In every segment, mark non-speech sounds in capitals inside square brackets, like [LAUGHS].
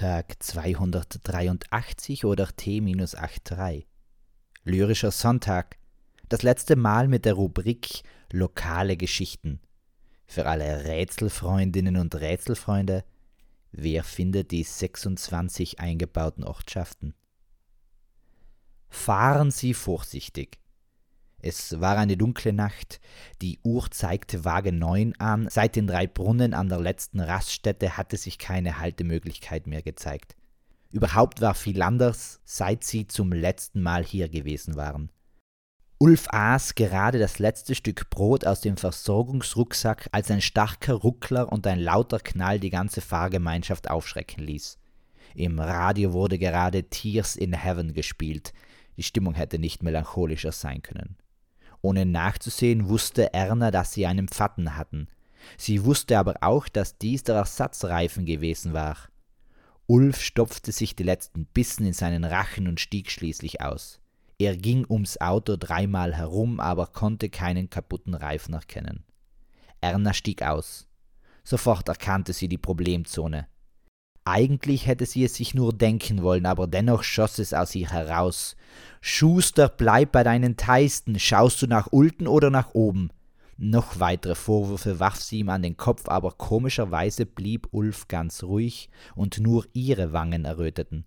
Sonntag 283 oder T-83. Lyrischer Sonntag. Das letzte Mal mit der Rubrik Lokale Geschichten. Für alle Rätselfreundinnen und Rätselfreunde, wer findet die 26 eingebauten Ortschaften? Fahren Sie vorsichtig. Es war eine dunkle Nacht. Die Uhr zeigte vage neun an. Seit den drei Brunnen an der letzten Raststätte hatte sich keine Haltemöglichkeit mehr gezeigt. Überhaupt war viel anders, seit sie zum letzten Mal hier gewesen waren. Ulf aß gerade das letzte Stück Brot aus dem Versorgungsrucksack, als ein starker Ruckler und ein lauter Knall die ganze Fahrgemeinschaft aufschrecken ließ. Im Radio wurde gerade Tears in Heaven gespielt. Die Stimmung hätte nicht melancholischer sein können. Ohne nachzusehen, wusste Erna, dass sie einen Pfatten hatten. Sie wusste aber auch, dass dies der Ersatzreifen gewesen war. Ulf stopfte sich die letzten Bissen in seinen Rachen und stieg schließlich aus. Er ging ums Auto dreimal herum, aber konnte keinen kaputten Reifen erkennen. Erna stieg aus. Sofort erkannte sie die Problemzone. Eigentlich hätte sie es sich nur denken wollen, aber dennoch schoss es aus ihr heraus. Schuster, bleib bei deinen Teisten, schaust du nach unten oder nach oben? Noch weitere Vorwürfe warf sie ihm an den Kopf, aber komischerweise blieb Ulf ganz ruhig, und nur ihre Wangen erröteten.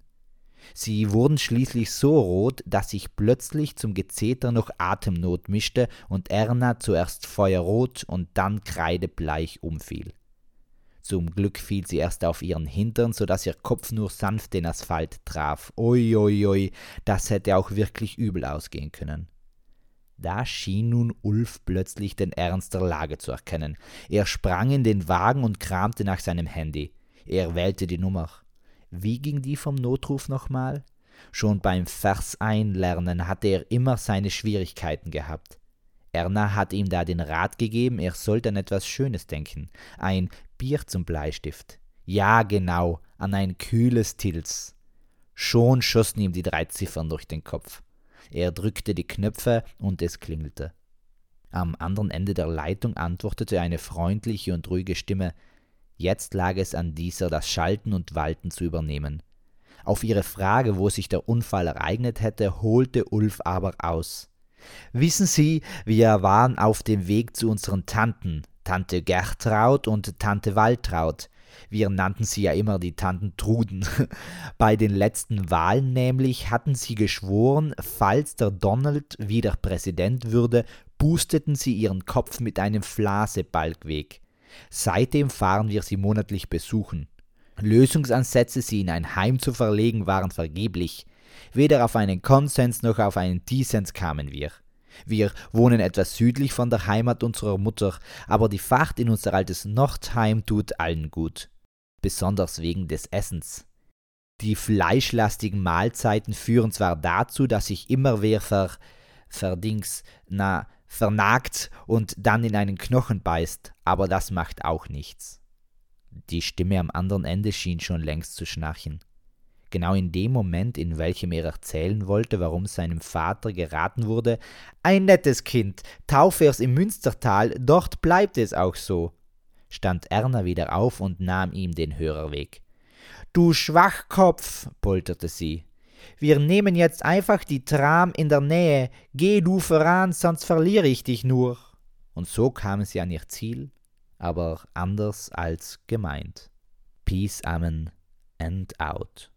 Sie wurden schließlich so rot, dass sich plötzlich zum Gezeter noch Atemnot mischte und Erna zuerst feuerrot und dann kreidebleich umfiel. Zum Glück fiel sie erst auf ihren Hintern, so dass ihr Kopf nur sanft den Asphalt traf. Ui, ui, ui, das hätte auch wirklich übel ausgehen können. Da schien nun Ulf plötzlich den Ernst der Lage zu erkennen. Er sprang in den Wagen und kramte nach seinem Handy. Er wählte die Nummer. Wie ging die vom Notruf nochmal? Schon beim Verseinlernen hatte er immer seine Schwierigkeiten gehabt. Erna hat ihm da den Rat gegeben, er sollte an etwas Schönes denken. Ein Bier zum Bleistift. Ja, genau, an ein kühles Tils. Schon schossen ihm die drei Ziffern durch den Kopf. Er drückte die Knöpfe und es klingelte. Am anderen Ende der Leitung antwortete eine freundliche und ruhige Stimme. Jetzt lag es an dieser, das Schalten und Walten zu übernehmen. Auf ihre Frage, wo sich der Unfall ereignet hätte, holte Ulf aber aus. Wissen Sie, wir waren auf dem Weg zu unseren Tanten, Tante Gertraud und Tante Waltraud. Wir nannten sie ja immer die Tanten Truden. [LAUGHS] Bei den letzten Wahlen nämlich hatten sie geschworen, falls der Donald wieder Präsident würde, boosteten sie ihren Kopf mit einem Flasebalg weg. Seitdem fahren wir sie monatlich besuchen. Lösungsansätze, sie in ein Heim zu verlegen, waren vergeblich. Weder auf einen Konsens noch auf einen Dissens kamen wir. Wir wohnen etwas südlich von der Heimat unserer Mutter, aber die Fahrt in unser altes Nordheim tut allen gut. Besonders wegen des Essens. Die fleischlastigen Mahlzeiten führen zwar dazu, dass sich immer wer ver, verdings, na, vernagt und dann in einen Knochen beißt, aber das macht auch nichts. Die Stimme am anderen Ende schien schon längst zu schnarchen. Genau in dem Moment, in welchem er erzählen wollte, warum seinem Vater geraten wurde, ein nettes Kind, taufe es im Münstertal, dort bleibt es auch so, stand Erna wieder auf und nahm ihm den Hörer weg. Du Schwachkopf, polterte sie. Wir nehmen jetzt einfach die Tram in der Nähe. Geh du voran, sonst verliere ich dich nur. Und so kamen sie an ihr Ziel, aber anders als gemeint. Peace, Amen and out.